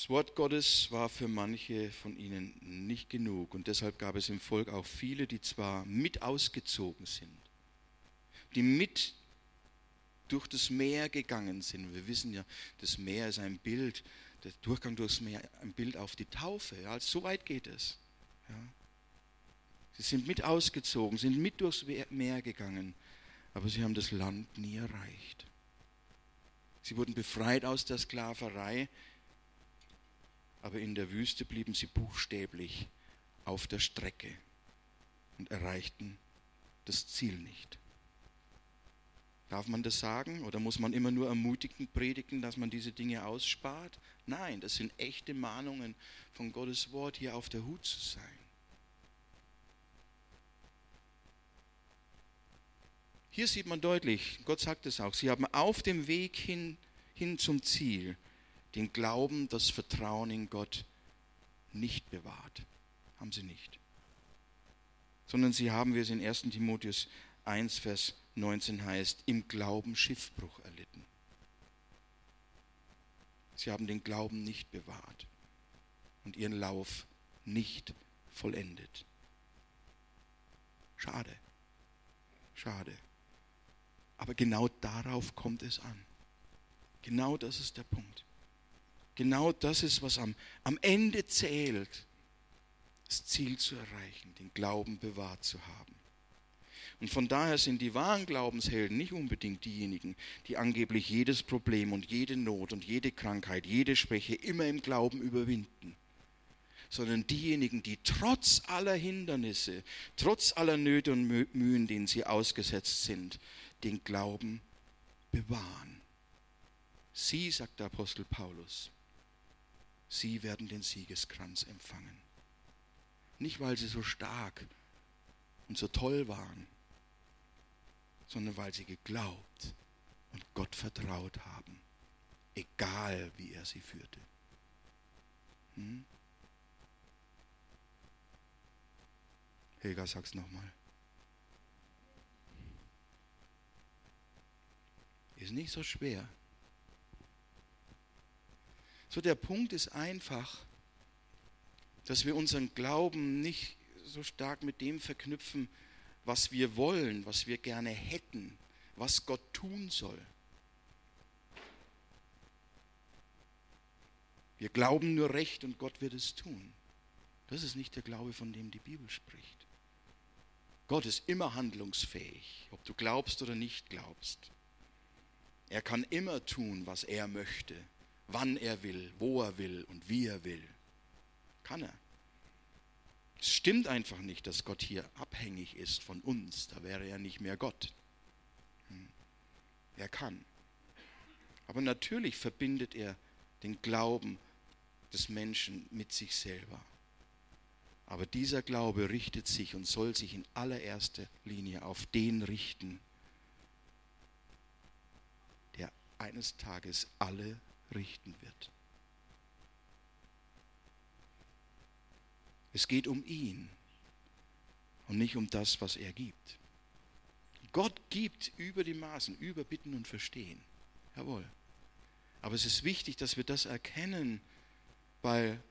Das Wort Gottes war für manche von ihnen nicht genug und deshalb gab es im Volk auch viele, die zwar mit ausgezogen sind, die mit durch das Meer gegangen sind. Wir wissen ja, das Meer ist ein Bild, der Durchgang durchs Meer ein Bild auf die Taufe. Ja, also so weit geht es. Ja. Sie sind mit ausgezogen, sind mit durchs Meer gegangen, aber sie haben das Land nie erreicht. Sie wurden befreit aus der Sklaverei, aber in der Wüste blieben sie buchstäblich auf der Strecke und erreichten das Ziel nicht. Darf man das sagen oder muss man immer nur ermutigend predigen, dass man diese Dinge ausspart? Nein, das sind echte Mahnungen von Gottes Wort, hier auf der Hut zu sein. Hier sieht man deutlich, Gott sagt es auch, sie haben auf dem Weg hin, hin zum Ziel den Glauben, das Vertrauen in Gott nicht bewahrt. Haben sie nicht. Sondern sie haben, wie es in 1 Timotheus 1, Vers 19 heißt, im Glauben Schiffbruch erlitten. Sie haben den Glauben nicht bewahrt und ihren Lauf nicht vollendet. Schade. Schade. Aber genau darauf kommt es an. Genau das ist der Punkt. Genau das ist, was am, am Ende zählt, das Ziel zu erreichen, den Glauben bewahrt zu haben. Und von daher sind die wahren Glaubenshelden nicht unbedingt diejenigen, die angeblich jedes Problem und jede Not und jede Krankheit, jede Schwäche immer im Glauben überwinden, sondern diejenigen, die trotz aller Hindernisse, trotz aller Nöte und Mühen, denen sie ausgesetzt sind, den Glauben bewahren. Sie, sagt der Apostel Paulus, sie werden den Siegeskranz empfangen. Nicht, weil sie so stark und so toll waren, sondern weil sie geglaubt und Gott vertraut haben, egal wie er sie führte. Hm? Helga, sag's nochmal. Ist nicht so schwer. So der Punkt ist einfach, dass wir unseren Glauben nicht so stark mit dem verknüpfen, was wir wollen, was wir gerne hätten, was Gott tun soll. Wir glauben nur recht und Gott wird es tun. Das ist nicht der Glaube, von dem die Bibel spricht. Gott ist immer handlungsfähig, ob du glaubst oder nicht glaubst. Er kann immer tun, was er möchte, wann er will, wo er will und wie er will. Kann er. Es stimmt einfach nicht, dass Gott hier abhängig ist von uns. Da wäre er nicht mehr Gott. Hm. Er kann. Aber natürlich verbindet er den Glauben des Menschen mit sich selber. Aber dieser Glaube richtet sich und soll sich in allererster Linie auf den richten, der eines Tages alle richten wird. Es geht um ihn und nicht um das, was er gibt. Gott gibt über die Maßen, über Bitten und Verstehen. Jawohl. Aber es ist wichtig, dass wir das erkennen, weil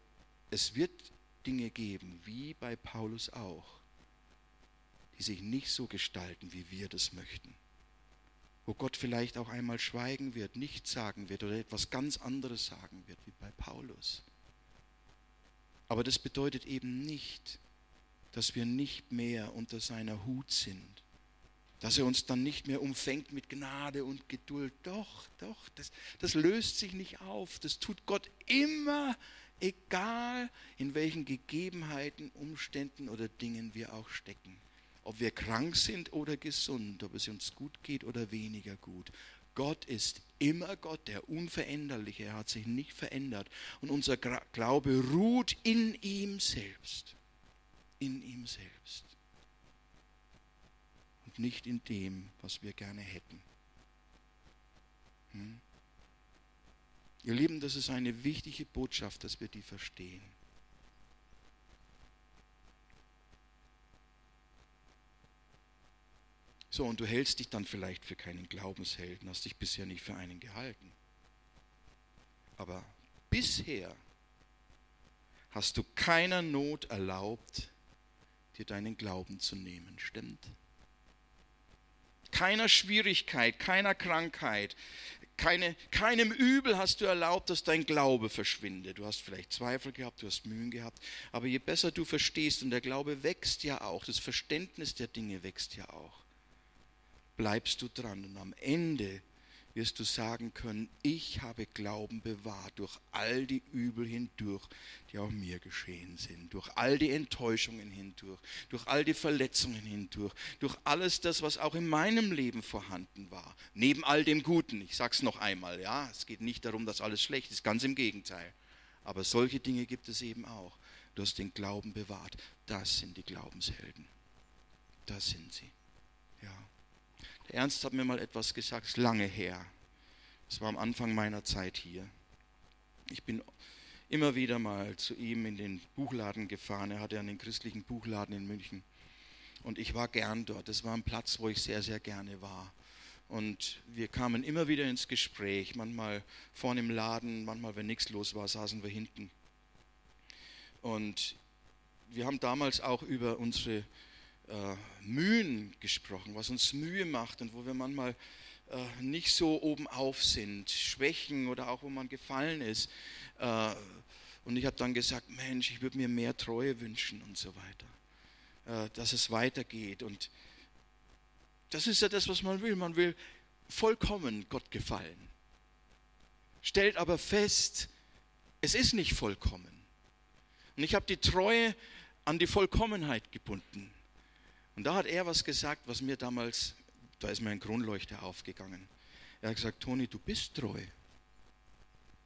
es wird Dinge geben, wie bei Paulus auch, die sich nicht so gestalten, wie wir das möchten. Wo Gott vielleicht auch einmal schweigen wird, nichts sagen wird oder etwas ganz anderes sagen wird, wie bei Paulus. Aber das bedeutet eben nicht, dass wir nicht mehr unter seiner Hut sind. Dass er uns dann nicht mehr umfängt mit Gnade und Geduld. Doch, doch, das, das löst sich nicht auf. Das tut Gott immer, egal in welchen Gegebenheiten, Umständen oder Dingen wir auch stecken. Ob wir krank sind oder gesund, ob es uns gut geht oder weniger gut. Gott ist immer Gott, der Unveränderliche. Er hat sich nicht verändert. Und unser Glaube ruht in ihm selbst. In ihm selbst. Und nicht in dem, was wir gerne hätten. Hm? Ihr Lieben, das ist eine wichtige Botschaft, dass wir die verstehen. So, und du hältst dich dann vielleicht für keinen Glaubenshelden, hast dich bisher nicht für einen gehalten. Aber bisher hast du keiner Not erlaubt, dir deinen Glauben zu nehmen, stimmt? keiner Schwierigkeit, keiner Krankheit, keine, keinem Übel hast du erlaubt, dass dein Glaube verschwindet. Du hast vielleicht Zweifel gehabt, du hast Mühen gehabt, aber je besser du verstehst, und der Glaube wächst ja auch, das Verständnis der Dinge wächst ja auch, bleibst du dran. Und am Ende wirst du sagen können, ich habe Glauben bewahrt durch all die Übel hindurch, die auch mir geschehen sind, durch all die Enttäuschungen hindurch, durch all die Verletzungen hindurch, durch alles das, was auch in meinem Leben vorhanden war, neben all dem Guten. Ich sage es noch einmal, ja, es geht nicht darum, dass alles schlecht ist, ganz im Gegenteil. Aber solche Dinge gibt es eben auch. Du hast den Glauben bewahrt. Das sind die Glaubenshelden. Das sind sie. Ja. Der Ernst hat mir mal etwas gesagt, ist lange her. Das war am Anfang meiner Zeit hier. Ich bin immer wieder mal zu ihm in den Buchladen gefahren. Er hatte einen christlichen Buchladen in München. Und ich war gern dort. Das war ein Platz, wo ich sehr, sehr gerne war. Und wir kamen immer wieder ins Gespräch. Manchmal vorne im Laden, manchmal, wenn nichts los war, saßen wir hinten. Und wir haben damals auch über unsere äh, Mühen gesprochen, was uns Mühe macht und wo wir manchmal äh, nicht so oben auf sind, Schwächen oder auch wo man gefallen ist. Äh, und ich habe dann gesagt, Mensch, ich würde mir mehr Treue wünschen und so weiter, äh, dass es weitergeht. Und das ist ja das, was man will. Man will vollkommen Gott gefallen. Stellt aber fest, es ist nicht vollkommen. Und ich habe die Treue an die Vollkommenheit gebunden. Und da hat er was gesagt, was mir damals, da ist mir ein Kronleuchter aufgegangen. Er hat gesagt, Toni, du bist treu,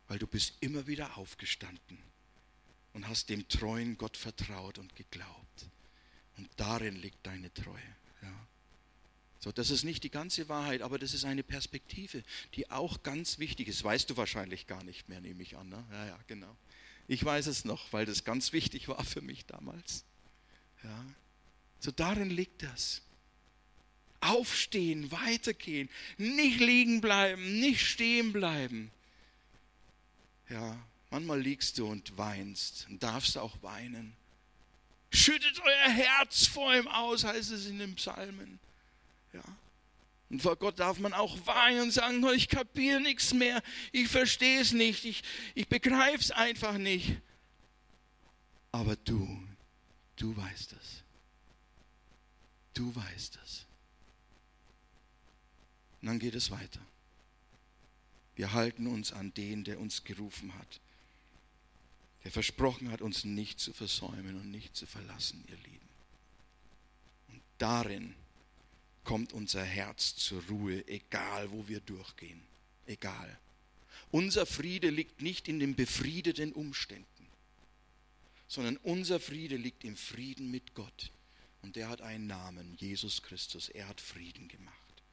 weil du bist immer wieder aufgestanden und hast dem treuen Gott vertraut und geglaubt. Und darin liegt deine Treue. Ja. So, das ist nicht die ganze Wahrheit, aber das ist eine Perspektive, die auch ganz wichtig ist. Weißt du wahrscheinlich gar nicht mehr, nehme ich an. Ne? Ja, ja, genau. Ich weiß es noch, weil das ganz wichtig war für mich damals. Ja. So darin liegt das. Aufstehen, weitergehen, nicht liegen bleiben, nicht stehen bleiben. Ja, manchmal liegst du und weinst und darfst auch weinen. Schüttet euer Herz vor ihm aus, heißt es in den Psalmen. Ja. Und vor Gott darf man auch weinen und sagen, ich kapiere nichts mehr, ich verstehe es nicht, ich, ich begreife es einfach nicht. Aber du, du weißt es. Du weißt es. Und dann geht es weiter. Wir halten uns an den, der uns gerufen hat, der versprochen hat, uns nicht zu versäumen und nicht zu verlassen, ihr Lieben. Und darin kommt unser Herz zur Ruhe, egal wo wir durchgehen, egal. Unser Friede liegt nicht in den befriedeten Umständen, sondern unser Friede liegt im Frieden mit Gott. Und der hat einen Namen, Jesus Christus. Er hat Frieden gemacht.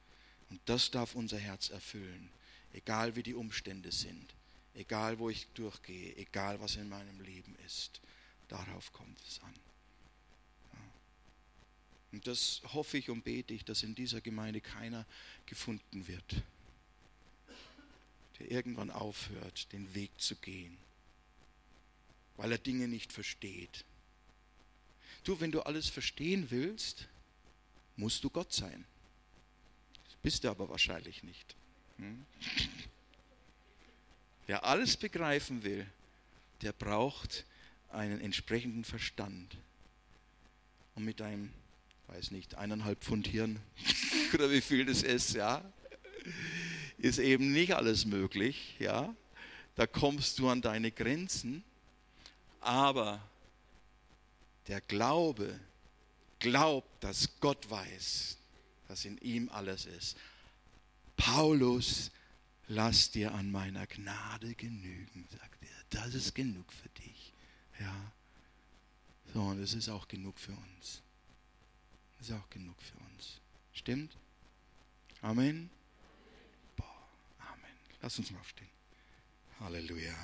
Und das darf unser Herz erfüllen, egal wie die Umstände sind, egal wo ich durchgehe, egal was in meinem Leben ist. Darauf kommt es an. Und das hoffe ich und bete ich, dass in dieser Gemeinde keiner gefunden wird, der irgendwann aufhört, den Weg zu gehen, weil er Dinge nicht versteht, Du, wenn du alles verstehen willst, musst du Gott sein. Das bist du aber wahrscheinlich nicht. Hm? Wer alles begreifen will, der braucht einen entsprechenden Verstand. Und mit einem, weiß nicht, eineinhalb Pfund Hirn oder wie viel das ist, ja, ist eben nicht alles möglich, ja. Da kommst du an deine Grenzen, aber der Glaube glaubt, dass Gott weiß, dass in ihm alles ist. Paulus, lass dir an meiner Gnade genügen, sagt er. Das ist genug für dich. Ja. So, und es ist auch genug für uns. Das ist auch genug für uns. Stimmt? Amen. Boah, Amen. Lass uns mal aufstehen. Halleluja.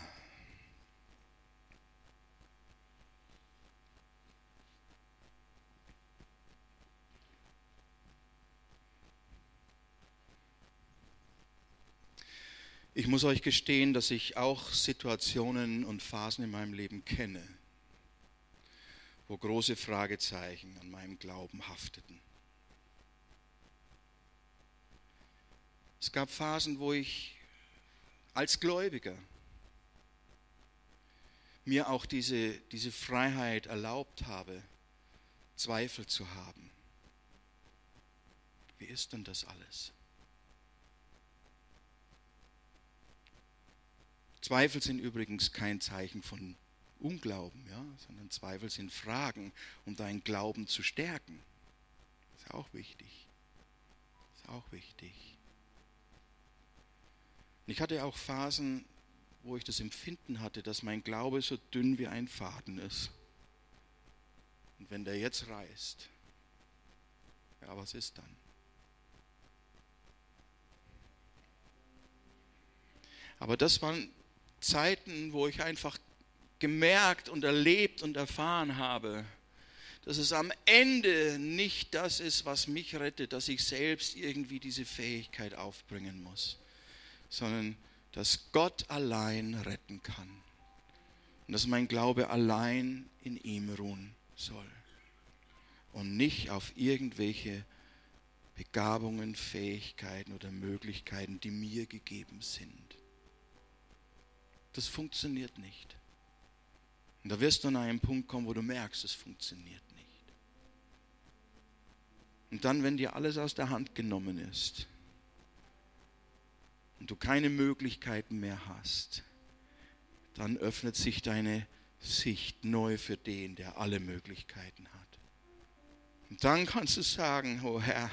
Ich muss euch gestehen, dass ich auch Situationen und Phasen in meinem Leben kenne, wo große Fragezeichen an meinem Glauben hafteten. Es gab Phasen, wo ich als Gläubiger mir auch diese, diese Freiheit erlaubt habe, Zweifel zu haben. Wie ist denn das alles? Zweifel sind übrigens kein Zeichen von Unglauben, ja, sondern Zweifel sind Fragen, um deinen Glauben zu stärken. Ist auch wichtig. Ist auch wichtig. Ich hatte auch Phasen, wo ich das Empfinden hatte, dass mein Glaube so dünn wie ein Faden ist. Und wenn der jetzt reißt, ja, was ist dann? Aber das waren Zeiten, wo ich einfach gemerkt und erlebt und erfahren habe, dass es am Ende nicht das ist, was mich rettet, dass ich selbst irgendwie diese Fähigkeit aufbringen muss, sondern dass Gott allein retten kann und dass mein Glaube allein in ihm ruhen soll und nicht auf irgendwelche Begabungen, Fähigkeiten oder Möglichkeiten, die mir gegeben sind. Das funktioniert nicht. Und da wirst du an einen Punkt kommen, wo du merkst, es funktioniert nicht. Und dann, wenn dir alles aus der Hand genommen ist und du keine Möglichkeiten mehr hast, dann öffnet sich deine Sicht neu für den, der alle Möglichkeiten hat. Und dann kannst du sagen, oh Herr,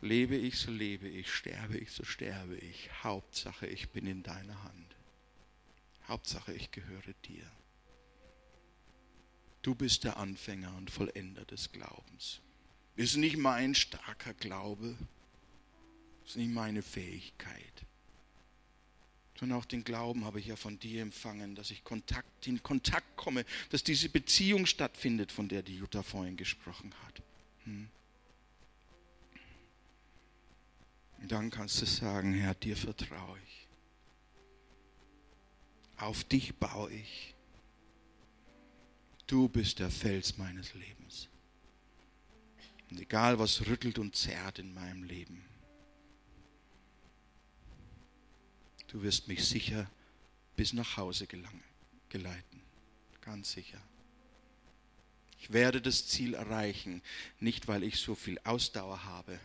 lebe ich, so lebe ich, sterbe ich, so sterbe ich. Hauptsache, ich bin in deiner Hand. Hauptsache, ich gehöre dir. Du bist der Anfänger und Vollender des Glaubens. Ist nicht mein starker Glaube, ist nicht meine Fähigkeit, sondern auch den Glauben habe ich ja von dir empfangen, dass ich Kontakt, in Kontakt komme, dass diese Beziehung stattfindet, von der die Jutta vorhin gesprochen hat. Hm. Und dann kannst du sagen, Herr, dir vertraue ich. Auf dich baue ich. Du bist der Fels meines Lebens. Und egal was rüttelt und zerrt in meinem Leben, du wirst mich sicher bis nach Hause gelangen, geleiten. Ganz sicher. Ich werde das Ziel erreichen, nicht weil ich so viel Ausdauer habe,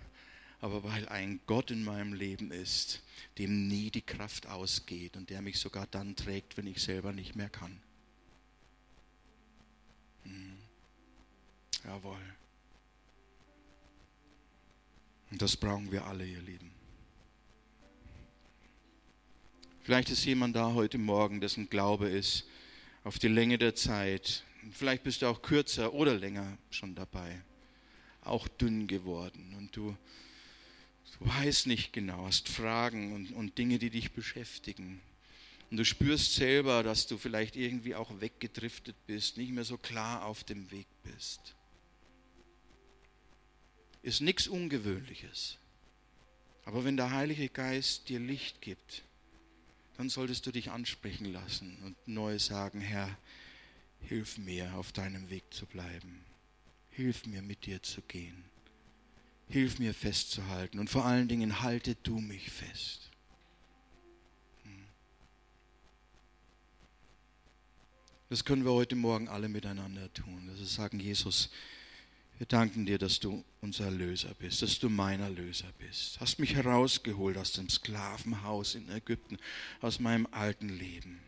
aber weil ein Gott in meinem Leben ist, dem nie die Kraft ausgeht und der mich sogar dann trägt, wenn ich selber nicht mehr kann. Hm. Jawohl. Und das brauchen wir alle, ihr Lieben. Vielleicht ist jemand da heute Morgen, dessen Glaube ist auf die Länge der Zeit. Vielleicht bist du auch kürzer oder länger schon dabei. Auch dünn geworden. Und du, weißt nicht genau, hast Fragen und, und Dinge, die dich beschäftigen. Und du spürst selber, dass du vielleicht irgendwie auch weggedriftet bist, nicht mehr so klar auf dem Weg bist. Ist nichts Ungewöhnliches. Aber wenn der Heilige Geist dir Licht gibt, dann solltest du dich ansprechen lassen und neu sagen, Herr, hilf mir, auf deinem Weg zu bleiben. Hilf mir, mit dir zu gehen. Hilf mir festzuhalten und vor allen Dingen halte du mich fest. Das können wir heute Morgen alle miteinander tun. Das ist sagen, Jesus, wir danken dir, dass du unser Erlöser bist, dass du mein Erlöser bist. Hast mich herausgeholt aus dem Sklavenhaus in Ägypten, aus meinem alten Leben.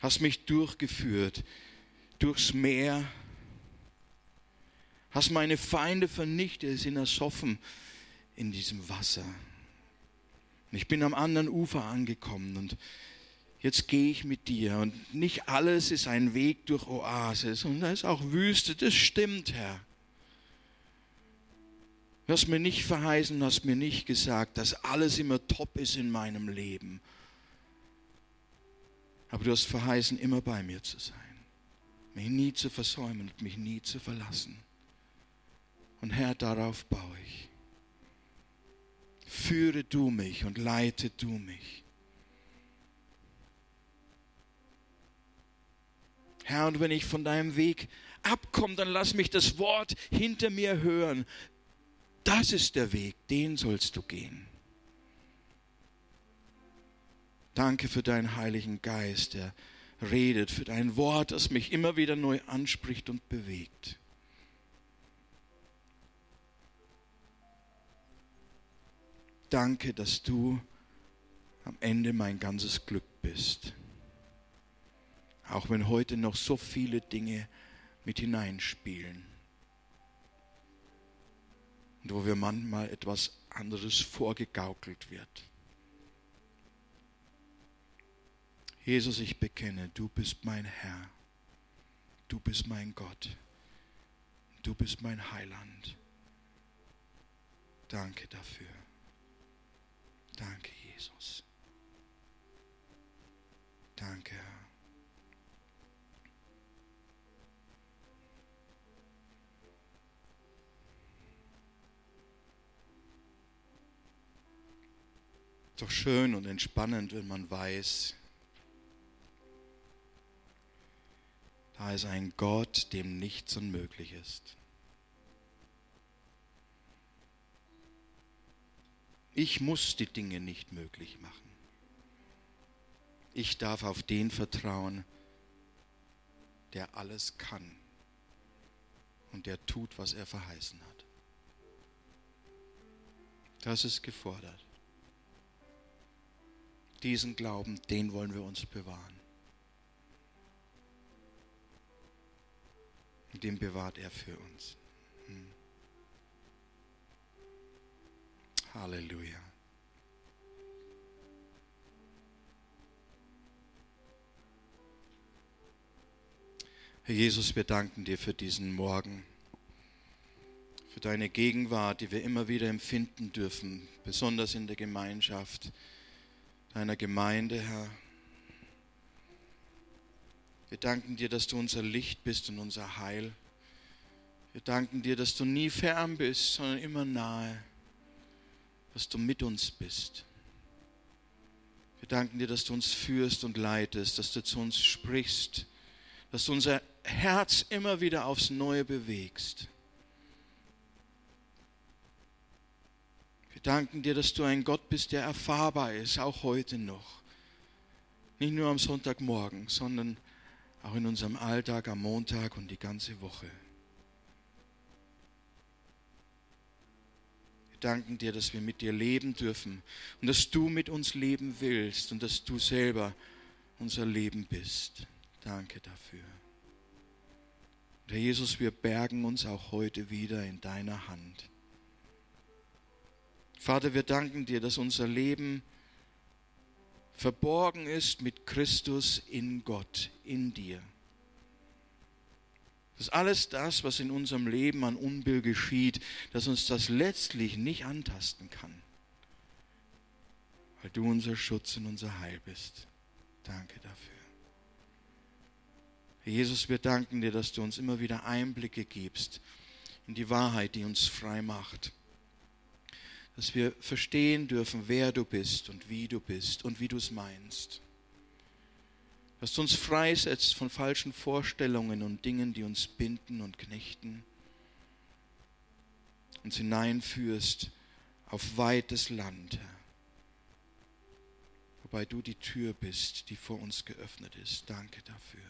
Hast mich durchgeführt durchs Meer. Hast meine Feinde vernichtet, sind ersoffen in diesem Wasser. Ich bin am anderen Ufer angekommen und jetzt gehe ich mit dir. Und nicht alles ist ein Weg durch Oasis und da ist auch Wüste, das stimmt, Herr. Du hast mir nicht verheißen, hast mir nicht gesagt, dass alles immer top ist in meinem Leben. Aber du hast verheißen, immer bei mir zu sein, mich nie zu versäumen und mich nie zu verlassen. Und Herr, darauf baue ich. Führe du mich und leite du mich. Herr, und wenn ich von deinem Weg abkomme, dann lass mich das Wort hinter mir hören. Das ist der Weg, den sollst du gehen. Danke für deinen Heiligen Geist, der redet, für dein Wort, das mich immer wieder neu anspricht und bewegt. Danke, dass du am Ende mein ganzes Glück bist. Auch wenn heute noch so viele Dinge mit hineinspielen. Und wo wir manchmal etwas anderes vorgegaukelt wird. Jesus, ich bekenne, du bist mein Herr. Du bist mein Gott. Du bist mein Heiland. Danke dafür. Danke, Jesus. Danke, Herr. Doch schön und entspannend, wenn man weiß, da ist ein Gott, dem nichts unmöglich ist. Ich muss die Dinge nicht möglich machen. Ich darf auf den vertrauen, der alles kann und der tut, was er verheißen hat. Das ist gefordert. Diesen Glauben, den wollen wir uns bewahren. Und den bewahrt er für uns. Halleluja. Herr Jesus, wir danken dir für diesen Morgen, für deine Gegenwart, die wir immer wieder empfinden dürfen, besonders in der Gemeinschaft deiner Gemeinde, Herr. Wir danken dir, dass du unser Licht bist und unser Heil. Wir danken dir, dass du nie fern bist, sondern immer nahe, dass du mit uns bist. Wir danken dir, dass du uns führst und leitest, dass du zu uns sprichst, dass du unser Herz immer wieder aufs Neue bewegst. Wir danken dir, dass du ein Gott bist, der erfahrbar ist, auch heute noch. Nicht nur am Sonntagmorgen, sondern auch in unserem Alltag am Montag und die ganze Woche. Danken dir, dass wir mit dir leben dürfen und dass du mit uns leben willst und dass du selber unser Leben bist. Danke dafür. Herr Jesus, wir bergen uns auch heute wieder in deiner Hand. Vater, wir danken dir, dass unser Leben verborgen ist mit Christus in Gott, in dir. Dass alles das, was in unserem Leben an Unbill geschieht, dass uns das letztlich nicht antasten kann, weil du unser Schutz und unser Heil bist. Danke dafür. Jesus, wir danken dir, dass du uns immer wieder Einblicke gibst in die Wahrheit, die uns frei macht. Dass wir verstehen dürfen, wer du bist und wie du bist und wie du es meinst. Dass du uns freisetzt von falschen Vorstellungen und Dingen, die uns binden und knechten. Uns hineinführst auf weites Land. Wobei du die Tür bist, die vor uns geöffnet ist. Danke dafür.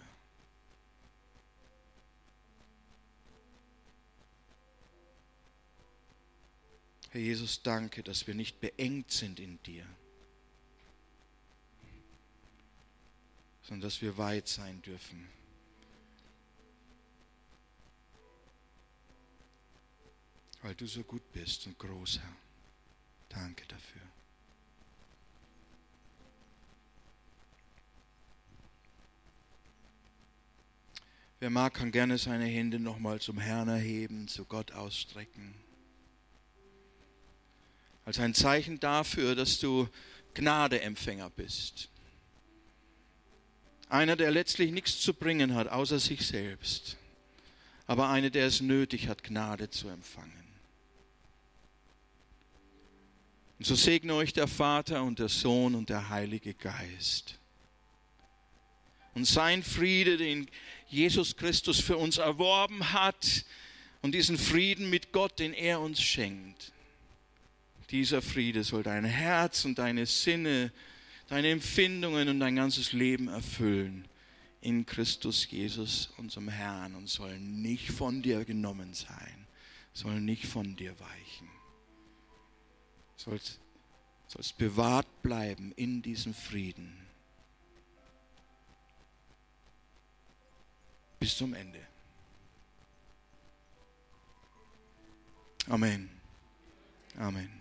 Herr Jesus, danke, dass wir nicht beengt sind in dir, sondern dass wir weit sein dürfen. Weil du so gut bist und groß, Herr. Danke dafür. Wer mag, kann gerne seine Hände nochmal zum Herrn erheben, zu Gott ausstrecken als ein Zeichen dafür, dass du Gnadeempfänger bist. Einer, der letztlich nichts zu bringen hat, außer sich selbst, aber einer, der es nötig hat, Gnade zu empfangen. Und so segne euch der Vater und der Sohn und der Heilige Geist. Und sein Friede, den Jesus Christus für uns erworben hat, und diesen Frieden mit Gott, den er uns schenkt, dieser Friede soll dein Herz und deine Sinne, deine Empfindungen und dein ganzes Leben erfüllen in Christus Jesus, unserem Herrn, und sollen nicht von dir genommen sein, sollen nicht von dir weichen. Sollst, sollst bewahrt bleiben in diesem Frieden bis zum Ende. Amen. Amen.